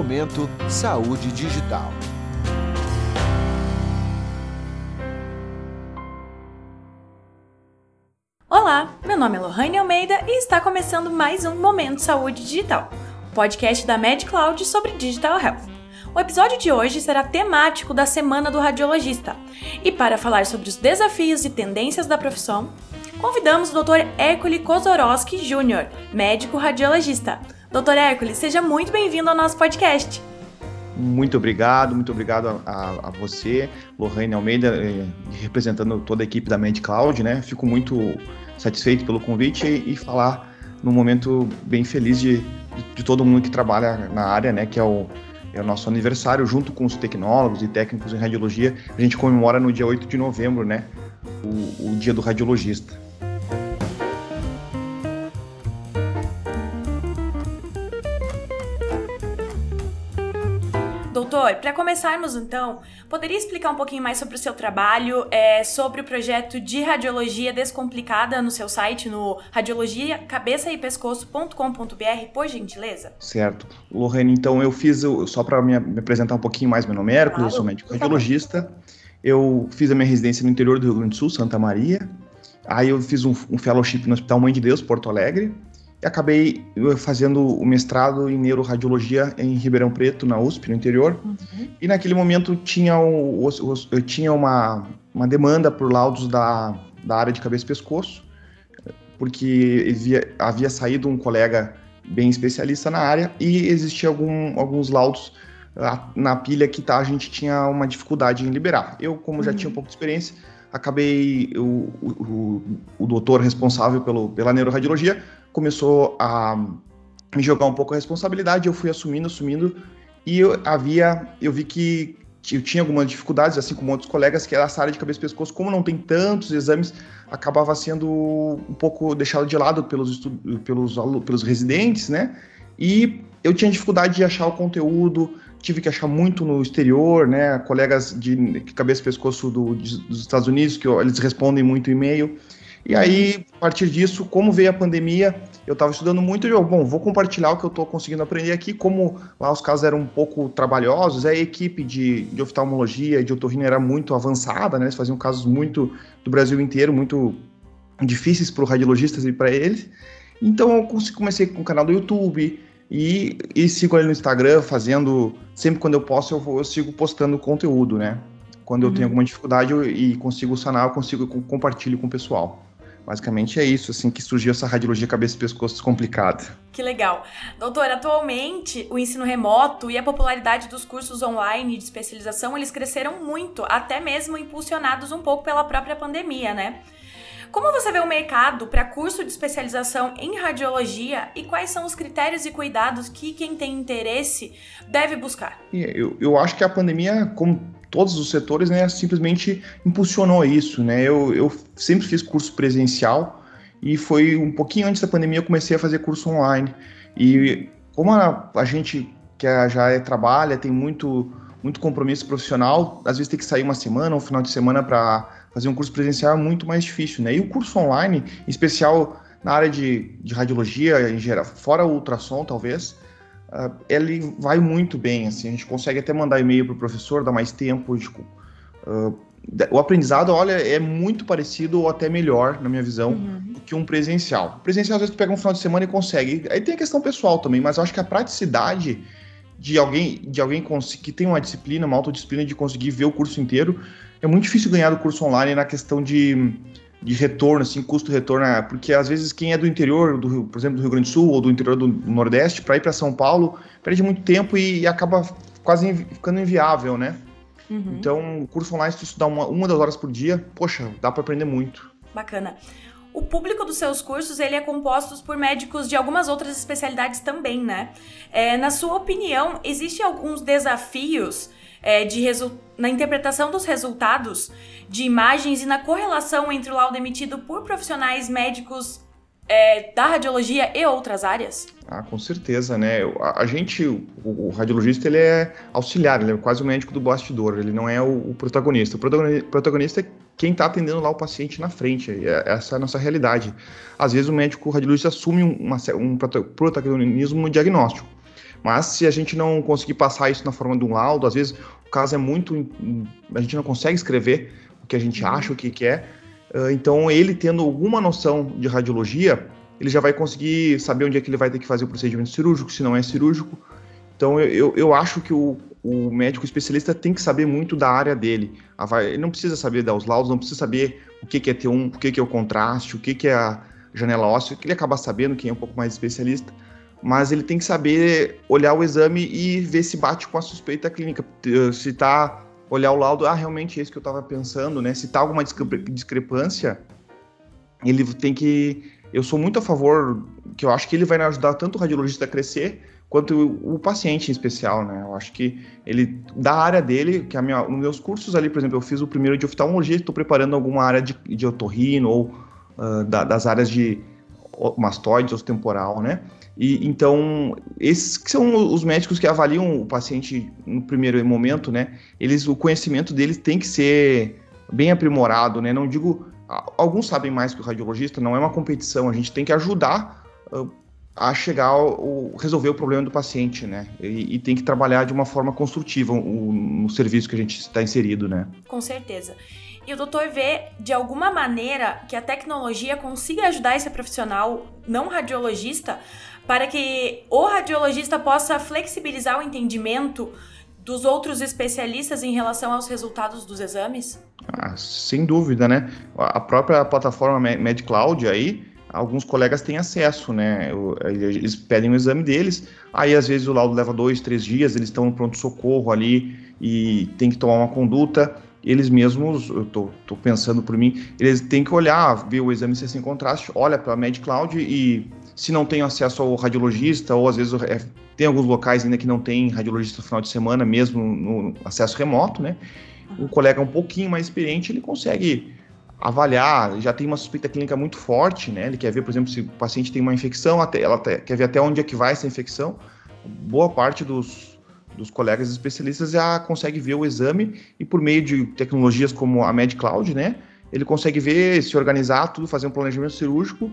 Momento Saúde Digital. Olá, meu nome é Lohane Almeida e está começando mais um Momento Saúde Digital, podcast da MedCloud sobre Digital Health. O episódio de hoje será temático da Semana do Radiologista. E para falar sobre os desafios e tendências da profissão, convidamos o Dr. Hércules Kozorowski Jr., médico radiologista. Doutor Hércules, seja muito bem-vindo ao nosso podcast. Muito obrigado, muito obrigado a, a, você, Lohane Almeida, eh, representando toda a equipe da MedCloud, né? Fico muito satisfeito pelo convite e, e falar num momento bem feliz de, de, de, todo mundo que trabalha na área, né? Que é o, é o nosso aniversário, junto com os tecnólogos e técnicos em radiologia. A gente comemora no dia 8 de novembro, né? o, o Dia do Radiologista. Para começarmos então, poderia explicar um pouquinho mais sobre o seu trabalho, é, sobre o projeto de radiologia descomplicada no seu site, no radiologiacabeçaepescoço.com.br, por gentileza? Certo. Lorraine, então eu fiz, só para me, apresentar um pouquinho mais, meu nome é Hércules, claro. eu sou médico radiologista. Eu fiz a minha residência no interior do Rio Grande do Sul, Santa Maria. Aí eu fiz um, um fellowship no Hospital Mãe de Deus, Porto Alegre e acabei fazendo o mestrado em neuroradiologia em Ribeirão Preto, na USP, no interior. Uhum. E naquele momento tinha, o, o, eu tinha uma, uma demanda por laudos da, da área de cabeça e pescoço, porque havia, havia saído um colega bem especialista na área e existia algum, alguns laudos na pilha que tá, a gente tinha uma dificuldade em liberar. Eu, como uhum. já tinha um pouco de experiência, acabei o, o, o doutor responsável pelo, pela neuroradiologia começou a me jogar um pouco a responsabilidade, eu fui assumindo, assumindo, e eu havia, eu vi que eu tinha algumas dificuldades, assim como outros colegas, que essa área de cabeça e pescoço, como não tem tantos exames, acabava sendo um pouco deixado de lado pelos, pelos, pelos residentes, né? E eu tinha dificuldade de achar o conteúdo, tive que achar muito no exterior, né? Colegas de cabeça e pescoço do, dos Estados Unidos, que eles respondem muito e-mail. E aí, a partir disso, como veio a pandemia, eu estava estudando muito e eu, bom, vou compartilhar o que eu estou conseguindo aprender aqui. Como lá os casos eram um pouco trabalhosos, a equipe de, de oftalmologia e de otorrino era muito avançada, né? Eles faziam casos muito do Brasil inteiro, muito difíceis para os radiologistas e para eles. Então, eu comecei com o canal do YouTube, e, e sigo ele no Instagram, fazendo. Sempre quando eu posso, eu, vou, eu sigo postando conteúdo, né? Quando uhum. eu tenho alguma dificuldade eu, e consigo sanar, eu consigo eu compartilho com o pessoal. Basicamente é isso, assim, que surgiu essa radiologia cabeça e pescoço descomplicada. Que legal. Doutor, atualmente o ensino remoto e a popularidade dos cursos online de especialização, eles cresceram muito, até mesmo impulsionados um pouco pela própria pandemia, né? Como você vê o mercado para curso de especialização em radiologia e quais são os critérios e cuidados que quem tem interesse deve buscar? Eu, eu acho que a pandemia, como todos os setores, né, simplesmente impulsionou isso, né? Eu, eu sempre fiz curso presencial e foi um pouquinho antes da pandemia eu comecei a fazer curso online. E como a, a gente que já é, trabalha, tem muito muito compromisso profissional, às vezes tem que sair uma semana, um final de semana para fazer um curso presencial é muito mais difícil, né? E o curso online, em especial na área de, de radiologia, em geral, fora o ultrassom, talvez, uh, ele vai muito bem, assim, a gente consegue até mandar e-mail para o professor, dar mais tempo, uh, o aprendizado, olha, é muito parecido ou até melhor, na minha visão, uhum. do que um presencial. O presencial, às vezes, tu pega um final de semana e consegue. Aí tem a questão pessoal também, mas eu acho que a praticidade de alguém, de alguém que tem uma disciplina, uma autodisciplina de conseguir ver o curso inteiro, é muito difícil ganhar do curso online na questão de, de retorno, assim, custo-retorno, né? porque às vezes quem é do interior, do, por exemplo, do Rio Grande do Sul ou do interior do Nordeste, para ir para São Paulo, perde muito tempo e, e acaba quase ficando inviável, né? Uhum. Então, o curso online, se tu estudar uma, uma, das horas por dia, poxa, dá para aprender muito. Bacana. O público dos seus cursos ele é composto por médicos de algumas outras especialidades também, né? É, na sua opinião, existem alguns desafios é, de na interpretação dos resultados de imagens e na correlação entre o laudo emitido por profissionais médicos é, da radiologia e outras áreas? Ah, com certeza, né? A, a gente, o, o, radiologista, ele é auxiliar, ele é quase o médico do bastidor, ele não é o, o protagonista. O protagonista é quem está atendendo lá o paciente na frente, é, essa é a nossa realidade. Às vezes o médico radiologista assume uma, um protagonismo diagnóstico, Mas se a gente não conseguir passar isso na forma de um laudo, às vezes o caso é muito. A gente não consegue escrever o que a gente uhum. acha, o que quer. É. Então, ele tendo alguma noção de radiologia, ele já vai conseguir saber onde é que ele vai ter que fazer o procedimento cirúrgico, se não é cirúrgico. Então, eu, eu, eu acho que o, o médico especialista tem que saber muito da área dele. Ele não precisa saber dar os laudos, não precisa saber o que, que é T1, o que, que é o contraste, o que, que é a janela óssea, que ele acaba sabendo, quem é um pouco mais especialista, mas ele tem que saber olhar o exame e ver se bate com a suspeita clínica. Se tá olhar o laudo, ah, realmente é isso que eu estava pensando, né? Se tá alguma discrepância, ele tem que. Eu sou muito a favor, que eu acho que ele vai ajudar tanto o radiologista a crescer, quanto o, o paciente em especial, né? Eu acho que ele, da área dele, que a minha, nos meus cursos ali, por exemplo, eu fiz o primeiro de oftalmologia, estou preparando alguma área de, de otorrino ou uh, da, das áreas de mastoide, ou temporal, né? E então esses que são os médicos que avaliam o paciente no primeiro momento, né? Eles, o conhecimento deles tem que ser bem aprimorado, né? Não digo alguns sabem mais que o radiologista, não é uma competição, a gente tem que ajudar uh, a chegar ao, resolver o problema do paciente, né? E, e tem que trabalhar de uma forma construtiva o, no serviço que a gente está inserido, né? Com certeza. E o doutor vê, de alguma maneira, que a tecnologia consiga ajudar esse profissional não radiologista para que o radiologista possa flexibilizar o entendimento dos outros especialistas em relação aos resultados dos exames? Ah, sem dúvida, né? A própria plataforma MedCloud aí, alguns colegas têm acesso, né? Eles pedem o exame deles, aí às vezes o laudo leva dois, três dias, eles estão no pronto-socorro ali e tem que tomar uma conduta eles mesmos, eu tô, tô, pensando por mim, eles têm que olhar, ver o exame se é sem contraste, olha para a MedCloud e se não tem acesso ao radiologista, ou às vezes é, tem alguns locais ainda que não tem radiologista no final de semana, mesmo no acesso remoto, né? O colega um pouquinho mais experiente, ele consegue avaliar, já tem uma suspeita clínica muito forte, né? Ele quer ver, por exemplo, se o paciente tem uma infecção, até, ela quer ver até onde é que vai essa infecção. Boa parte dos dos colegas especialistas já consegue ver o exame e por meio de tecnologias como a MedCloud, né, ele consegue ver, se organizar tudo, fazer um planejamento cirúrgico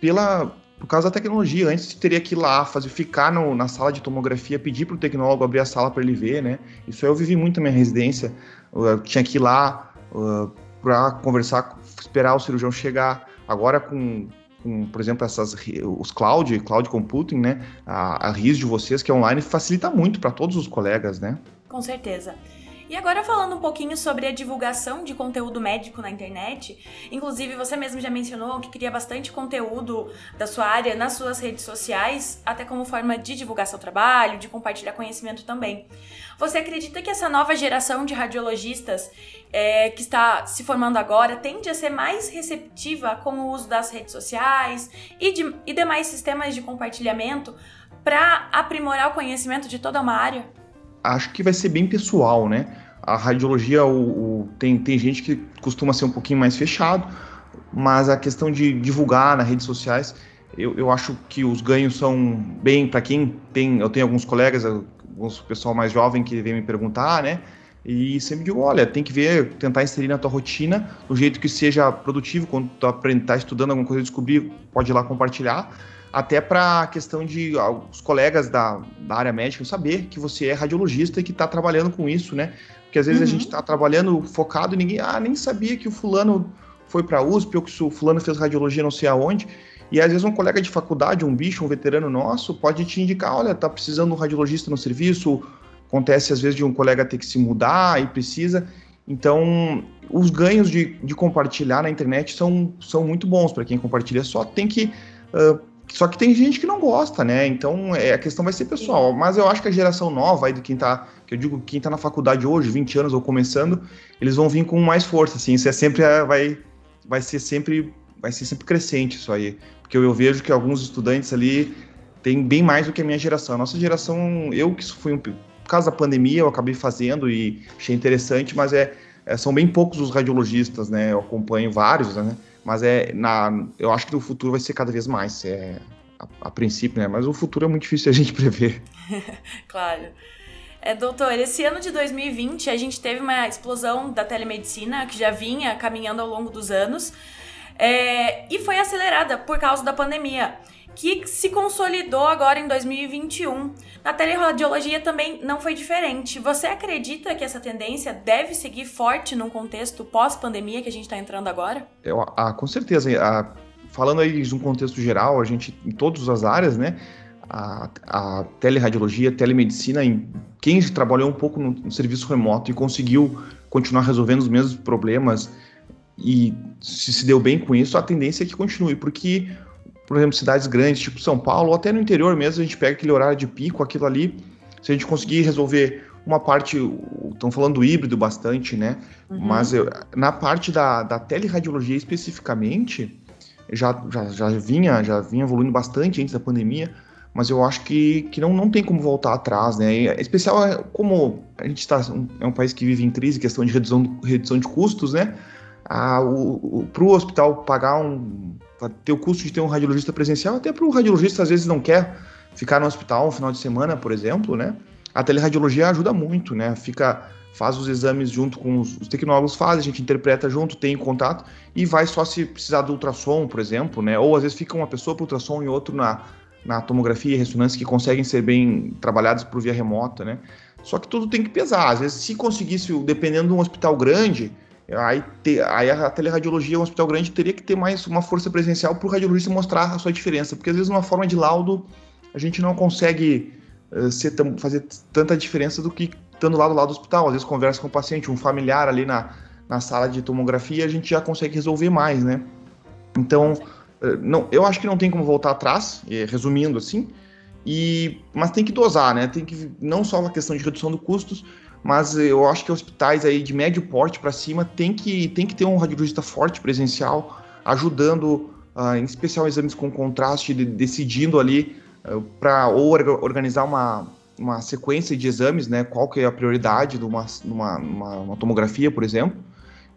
pela por causa da tecnologia. Antes teria que ir lá, fazer, ficar no, na sala de tomografia, pedir para o tecnólogo abrir a sala para ele ver, né? Isso eu vivi muito na minha residência. Eu tinha que ir lá uh, para conversar, esperar o cirurgião chegar. Agora com com, por exemplo, essas, os cloud, cloud computing, né? A, a RIS de vocês, que é online, facilita muito para todos os colegas, né? Com certeza. E agora falando um pouquinho sobre a divulgação de conteúdo médico na internet, inclusive você mesmo já mencionou que cria bastante conteúdo da sua área nas suas redes sociais, até como forma de divulgar seu trabalho, de compartilhar conhecimento também. Você acredita que essa nova geração de radiologistas é, que está se formando agora tende a ser mais receptiva com o uso das redes sociais e, de, e demais sistemas de compartilhamento para aprimorar o conhecimento de toda uma área? Acho que vai ser bem pessoal, né? A radiologia, o, o, tem, tem gente que costuma ser um pouquinho mais fechado, mas a questão de divulgar nas redes sociais, eu, eu acho que os ganhos são bem para quem tem. Eu tenho alguns colegas, alguns pessoal mais jovem que vem me perguntar, né? E sempre digo, olha, tem que ver, tentar inserir na tua rotina, do jeito que seja produtivo, quando tu tá estudando alguma coisa, descobrir, pode ir lá compartilhar até para a questão de os colegas da, da, área médica saber que você é radiologista e que está trabalhando com isso, né? Porque às vezes uhum. a gente está trabalhando focado e ninguém, ah, nem sabia que o fulano foi para a USP ou que o fulano fez radiologia não sei aonde. E às vezes um colega de faculdade, um bicho, um veterano nosso, pode te indicar, olha, tá precisando de um radiologista no serviço, acontece às vezes de um colega ter que se mudar e precisa. Então, os ganhos de, de compartilhar na internet são, são muito bons para quem compartilha, só tem que uh, só que tem gente que não gosta, né? Então é, a questão vai ser pessoal. Mas eu acho que a geração nova aí de quem tá, que eu digo, quem tá na faculdade hoje, 20 anos ou começando, eles vão vir com mais força, assim. Isso é sempre vai vai ser sempre vai ser sempre crescente isso aí, porque eu, eu vejo que alguns estudantes ali têm bem mais do que a minha geração. A nossa geração, eu que fui um por causa da pandemia, eu acabei fazendo e achei interessante, mas é, é são bem poucos os radiologistas, né? Eu acompanho vários, né? Mas é na, eu acho que no futuro vai ser cada vez mais, é, a, a princípio, né? Mas o futuro é muito difícil a gente prever. claro. É, doutor, esse ano de 2020 a gente teve uma explosão da telemedicina que já vinha caminhando ao longo dos anos é, e foi acelerada por causa da pandemia. Que se consolidou agora em 2021. Na teleradiologia também não foi diferente. Você acredita que essa tendência deve seguir forte num contexto pós-pandemia que a gente está entrando agora? Eu, ah, com certeza. Ah, falando aí de um contexto geral, a gente, em todas as áreas, né? A, a teleradiologia, a telemedicina, em, quem trabalhou um pouco no, no serviço remoto e conseguiu continuar resolvendo os mesmos problemas e se, se deu bem com isso, a tendência é que continue, porque, por exemplo, cidades grandes, tipo São Paulo, ou até no interior mesmo, a gente pega aquele horário de pico, aquilo ali, se a gente conseguir resolver uma parte, estão falando do híbrido bastante, né? Uhum. Mas eu, na parte da, da teleradiologia especificamente, já, já, já, vinha, já vinha evoluindo bastante antes da pandemia, mas eu acho que, que não, não tem como voltar atrás, né? Em especial é como a gente está é um país que vive em crise, questão de redução, redução de custos, né? para o hospital pagar um. Ter o custo de ter um radiologista presencial, até para o radiologista às vezes não quer ficar no hospital um final de semana, por exemplo, né? A teleradiologia ajuda muito, né? Fica, faz os exames junto com os, os tecnólogos fazem, a gente interpreta junto, tem contato e vai só se precisar do ultrassom, por exemplo, né? Ou às vezes fica uma pessoa para ultrassom e outro na, na tomografia e ressonância que conseguem ser bem trabalhados por via remota, né? Só que tudo tem que pesar. Às vezes, se conseguisse, dependendo de um hospital grande, Aí, te, aí a teleradiologia, um hospital grande, teria que ter mais uma força presencial para o radiologista mostrar a sua diferença, porque às vezes uma forma de laudo a gente não consegue uh, fazer tanta diferença do que estando lá do lado do hospital. Às vezes conversa com o paciente, um familiar ali na, na sala de tomografia, a gente já consegue resolver mais, né? Então, uh, não, eu acho que não tem como voltar atrás, resumindo assim, e, mas tem que dosar, né? Tem que não só uma questão de redução de custos, mas eu acho que hospitais aí de médio porte para cima tem que, tem que ter um radiologista forte presencial, ajudando, uh, em especial exames com contraste, de, decidindo ali uh, para ou organizar uma, uma sequência de exames, né? Qual que é a prioridade de uma, uma, uma, uma tomografia, por exemplo.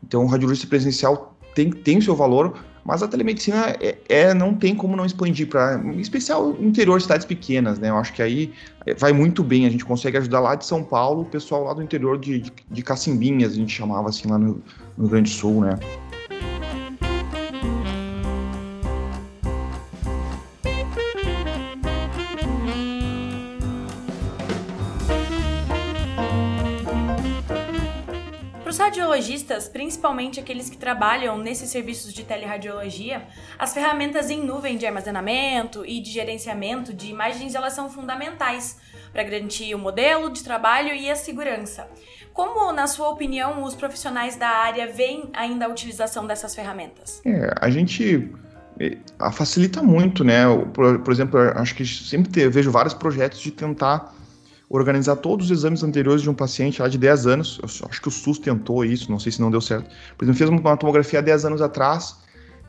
Então, o radiologista presencial tem, tem o seu valor, mas a telemedicina é, é não tem como não expandir para, em especial interior, cidades pequenas, né? Eu acho que aí é, vai muito bem. A gente consegue ajudar lá de São Paulo, o pessoal lá do interior de, de, de Cacimbinhas, a gente chamava assim lá no, no Grande Sul, né? Radiologistas, principalmente aqueles que trabalham nesses serviços de teleradiologia, as ferramentas em nuvem de armazenamento e de gerenciamento de imagens elas são fundamentais para garantir o modelo de trabalho e a segurança. Como, na sua opinião, os profissionais da área veem ainda a utilização dessas ferramentas? É, a gente é, facilita muito, né? Por, por exemplo, acho que sempre te, vejo vários projetos de tentar organizar todos os exames anteriores de um paciente lá de 10 anos. Eu acho que o SUS tentou isso, não sei se não deu certo. Por exemplo, fez uma tomografia há 10 anos atrás,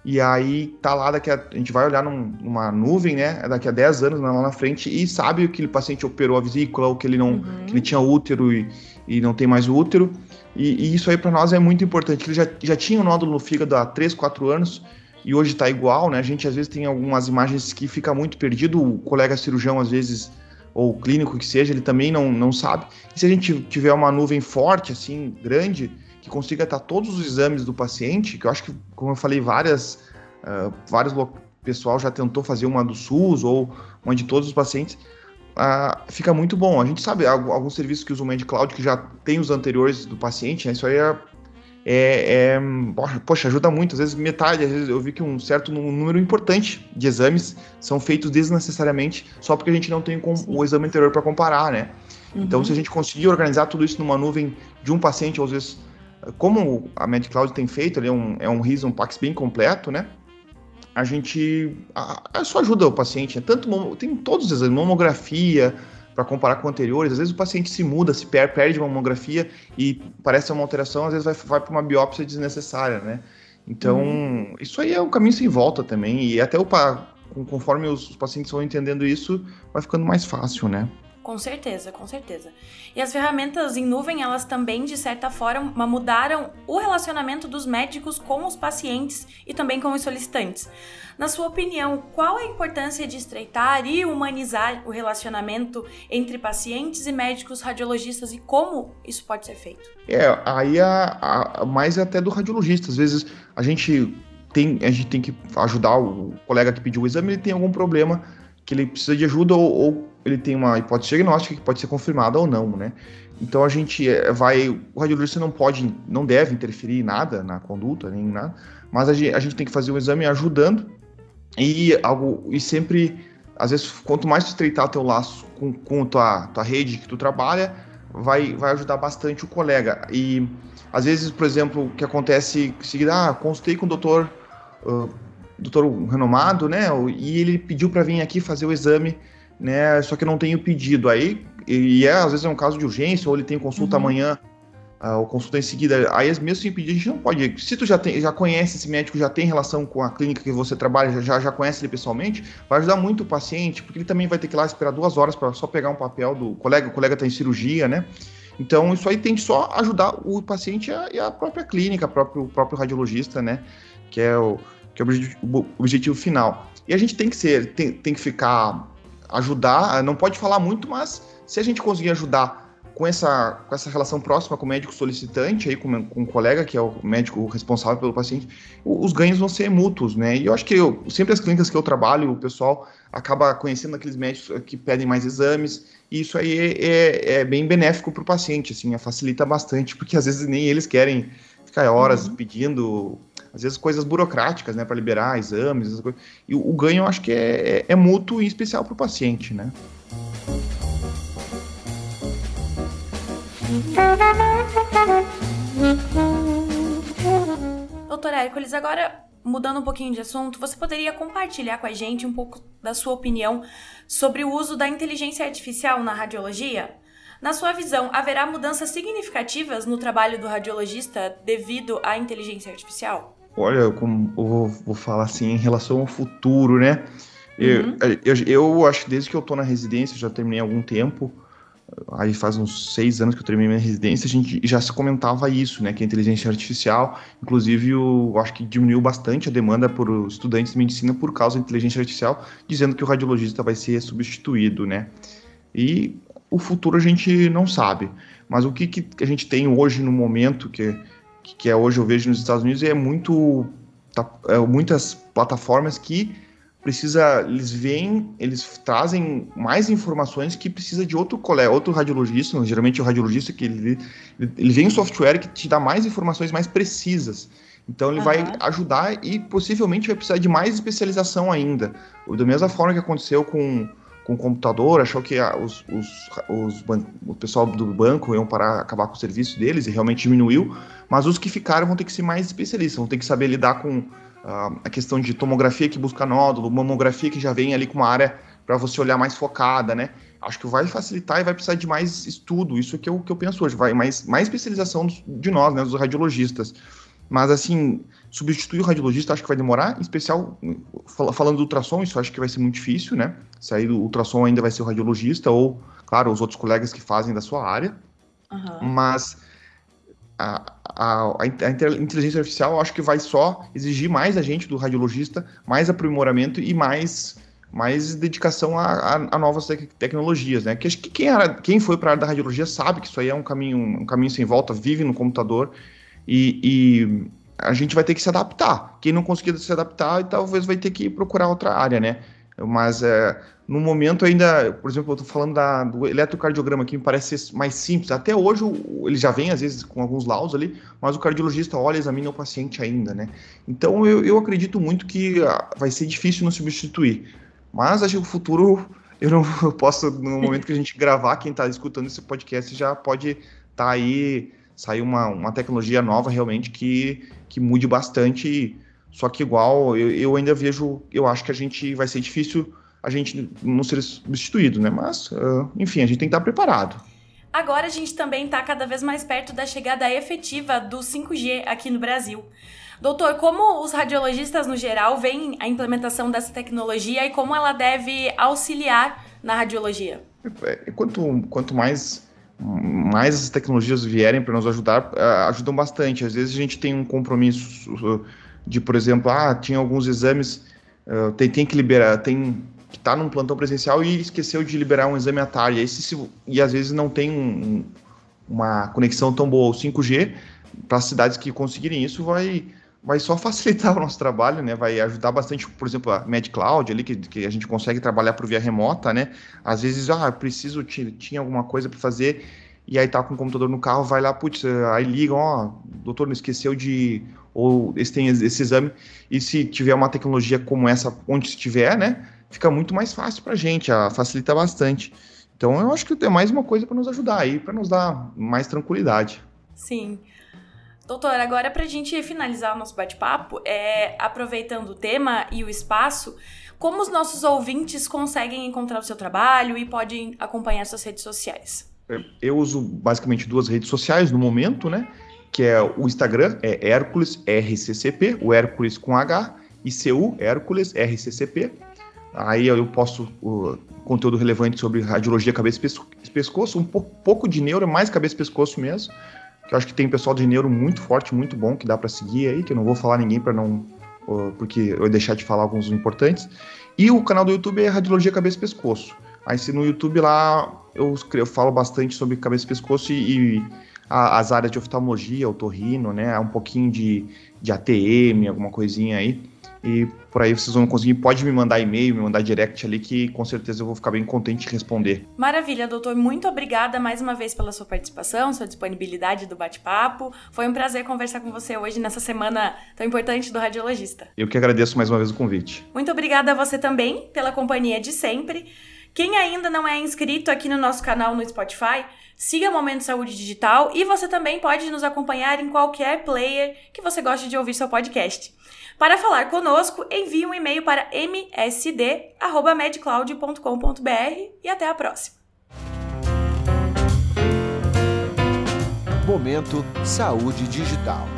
e aí tá lá daqui a, a gente vai olhar num, numa nuvem, né, daqui a 10 anos lá na frente e sabe que o paciente operou a vesícula ou que ele não, uhum. que ele tinha útero e, e não tem mais útero. E, e isso aí para nós é muito importante. Ele já, já tinha um nódulo no fígado há 3, 4 anos e hoje está igual, né? A gente às vezes tem algumas imagens que fica muito perdido, o colega cirurgião às vezes ou clínico que seja, ele também não, não sabe. E se a gente tiver uma nuvem forte, assim, grande, que consiga estar todos os exames do paciente, que eu acho que, como eu falei, várias, uh, vários pessoal já tentou fazer uma do SUS ou uma de todos os pacientes, uh, fica muito bom. A gente sabe alguns serviços que usam o MedCloud que já tem os anteriores do paciente, né? Isso aí é é, é, poxa, ajuda muito. Às vezes metade, às vezes eu vi que um certo número importante de exames são feitos desnecessariamente só porque a gente não tem o exame anterior para comparar, né? Uhum. Então, se a gente conseguir organizar tudo isso numa nuvem de um paciente, às vezes, como a MedCloud tem feito, ali é um, é um RIS, um PAX bem completo, né? A gente a, a só ajuda o paciente, né? tanto tem todos os exames, mamografia, para comparar com anteriores. Às vezes o paciente se muda, se per perde uma mamografia e parece uma alteração, às vezes vai, vai para uma biópsia desnecessária, né? Então, uhum. isso aí é um caminho sem volta também. E até o, conforme os, os pacientes vão entendendo isso, vai ficando mais fácil, né? Com certeza, com certeza. E as ferramentas em nuvem, elas também, de certa forma, mudaram o relacionamento dos médicos com os pacientes e também com os solicitantes. Na sua opinião, qual a importância de estreitar e humanizar o relacionamento entre pacientes e médicos radiologistas e como isso pode ser feito? É, aí a, a mais é até do radiologista. Às vezes a gente tem, a gente tem que ajudar o colega que pediu o exame, ele tem algum problema que ele precisa de ajuda ou, ou ele tem uma hipótese diagnóstica que pode ser confirmada ou não, né? Então a gente é, vai, o radiologista não pode, não deve interferir em nada na conduta, nem em nada, mas a gente, a gente tem que fazer o exame ajudando e algo e sempre, às vezes, quanto mais tu estreitar teu laço com, com tua, tua rede que tu trabalha, vai, vai ajudar bastante o colega. E às vezes, por exemplo, o que acontece, se ah, consultei com o doutor, uh, doutor renomado, né, e ele pediu para vir aqui fazer o exame, né, só que eu não tenho pedido. Aí e é, às vezes é um caso de urgência, ou ele tem consulta uhum. amanhã, uh, ou consulta em seguida. Aí, mesmo sem pedir, a gente não pode. Se tu já, tem, já conhece esse médico, já tem relação com a clínica que você trabalha, já, já conhece ele pessoalmente, vai ajudar muito o paciente, porque ele também vai ter que ir lá esperar duas horas para só pegar um papel do colega, o colega está em cirurgia, né? Então, isso aí tem que só ajudar o paciente e a, própria clínica, próprio, o próprio radiologista, né? Que é o, que é o objetivo, final. E a gente tem que ser, tem, tem que ficar, ajudar, não pode falar muito, mas se a gente conseguir ajudar com essa, com essa relação próxima com o médico solicitante, aí com, com o colega, que é o médico responsável pelo paciente, os ganhos vão ser mútuos, né? E eu acho que eu, sempre as clínicas que eu trabalho, o pessoal acaba conhecendo aqueles médicos que pedem mais exames, e isso aí é, é, é bem benéfico para o paciente, assim, facilita bastante, porque às vezes nem eles querem ficar horas uhum. pedindo, às vezes coisas burocráticas, né, para liberar exames, e o, ganho eu acho que é, é, é mútuo, em especial para o paciente, né? Doutor Hércules, agora mudando um pouquinho de assunto, você poderia compartilhar com a gente um pouco da sua opinião sobre o uso da inteligência artificial na radiologia? Na sua visão, haverá mudanças significativas no trabalho do radiologista devido à inteligência artificial? Olha, como eu vou, vou falar assim em relação ao futuro, né? Uhum. Eu, eu, eu, acho que desde que eu tô na residência, já terminei há algum tempo, aí faz uns seis anos que eu terminei minha residência, a gente já se comentava isso, né, que a inteligência artificial, inclusive, eu acho que diminuiu bastante a demanda por estudantes de medicina por causa da inteligência artificial, dizendo que o radiologista vai ser substituído, né, e o futuro a gente não sabe, mas o que, que a gente tem hoje no momento, que, que é hoje eu vejo nos Estados Unidos, é muito, tá, é, muitas plataformas que precisa, eles vêm, eles trazem mais informações que precisa de outro colega, outro radiologista, geralmente o radiologista que ele, ele vem um software que te dá mais informações mais precisas. Então ele uhum. vai ajudar e possivelmente vai precisar de mais especialização ainda. Da mesma forma que aconteceu com, com o computador, achou que os, os, os o pessoal do banco iam parar, acabar com o serviço deles e realmente diminuiu, mas os que ficaram vão ter que ser mais especialistas, vão ter que saber lidar com a questão de tomografia que busca nódulo, mamografia que já vem ali com uma área para você olhar mais focada, né? Acho que vai facilitar e vai precisar de mais estudo, isso é que eu, que eu penso hoje, vai mais, mais especialização de nós, né, dos radiologistas. Mas, assim, substituir o radiologista acho que vai demorar, em especial, falando do ultrassom, isso acho que vai ser muito difícil, né? Sair do ultrassom ainda vai ser o radiologista ou, claro, os outros colegas que fazem da sua área. Uhum. Mas a, a, a, inteligência artificial acho que vai só exigir mais a gente do radiologista, mais aprimoramento e mais, mais dedicação a, a, a novas tecnologias, né? Que acho que quem, era, quem foi para a área da radiologia sabe que isso aí é um caminho, um caminho sem volta, vive no computador e, e a gente vai ter que se adaptar. Quem não conseguir se adaptar, talvez vai ter que procurar outra área, né? Mas é, no momento ainda, por exemplo, eu estou falando da, do eletrocardiograma que me parece ser mais simples. Até hoje ele já vem, às vezes, com alguns laudos ali, mas o cardiologista olha e examina o paciente ainda, né? Então eu, eu acredito muito que ah, vai ser difícil não substituir. Mas acho que o futuro, eu não eu posso, no momento que a gente gravar, quem está escutando esse podcast já pode estar tá aí, sair uma, uma tecnologia nova realmente que, que mude bastante. Só que igual, eu, eu ainda vejo, eu acho que a gente vai ser difícil a gente não ser substituído, né? Mas, uh, enfim, a gente tem que estar preparado. Agora a gente também está cada vez mais perto da chegada efetiva do 5G aqui no Brasil. Doutor, como os radiologistas no geral veem a implementação dessa tecnologia e como ela deve auxiliar na radiologia? É, quanto, quanto mais mais as tecnologias vierem para nos ajudar, ajudam bastante. Às vezes a gente tem um compromisso de, por exemplo, ah, tinha alguns exames, tem, tem que liberar, tem que está num plantão presencial e esqueceu de liberar um exame à tarde. E, se, e às vezes não tem um, uma conexão tão boa ao 5G, para as cidades que conseguirem isso, vai, vai só facilitar o nosso trabalho, né? Vai ajudar bastante, por exemplo, a MedCloud ali, que, que a gente consegue trabalhar por via remota, né? Às vezes, ah, preciso, tinha alguma coisa para fazer, e aí tá com o computador no carro, vai lá, putz, aí ligam, ó, doutor, não esqueceu de, ou esse tem esse exame, e se tiver uma tecnologia como essa, onde estiver, né? Fica muito mais fácil gente, a, facilita bastante. Então eu acho que é mais uma coisa para nos ajudar aí, para nos dar mais tranquilidade. Sim. Doutor, agora para a gente finalizar o nosso bate-papo, é, aproveitando o tema e o espaço, como os nossos ouvintes conseguem encontrar o seu trabalho e podem acompanhar suas redes sociais? É, eu uso basicamente duas redes sociais no momento, né? Que é o Instagram, é Hércules RCCP, o Hércules com H, e CU, Hércules RCCP. Aí eu posto conteúdo relevante sobre radiologia cabeça e pescoço, um pouco de neuro, mais cabeça e pescoço mesmo que eu acho que tem pessoal de neuro muito forte, muito bom, que dá para seguir aí, que eu não vou falar ninguém para não. porque eu deixar de falar alguns importantes. E o canal do YouTube é Radiologia Cabeça e Pescoço. Aí se no YouTube lá eu, eu falo bastante sobre cabeça e pescoço e, e a, as áreas de oftalmologia, otorrino, né? Um pouquinho de, de ATM, alguma coisinha aí. E por aí vocês vão conseguir. Pode me mandar e-mail, me mandar direct ali, que com certeza eu vou ficar bem contente de responder. Maravilha, doutor. Muito obrigada mais uma vez pela sua participação, sua disponibilidade do bate-papo. Foi um prazer conversar com você hoje nessa semana tão importante do radiologista. Eu que agradeço mais uma vez o convite. Muito obrigada a você também pela companhia de sempre. Quem ainda não é inscrito aqui no nosso canal no Spotify, siga Momento Saúde Digital e você também pode nos acompanhar em qualquer player que você goste de ouvir seu podcast. Para falar conosco, envie um e-mail para msd@medcloud.com.br e até a próxima. Momento Saúde Digital.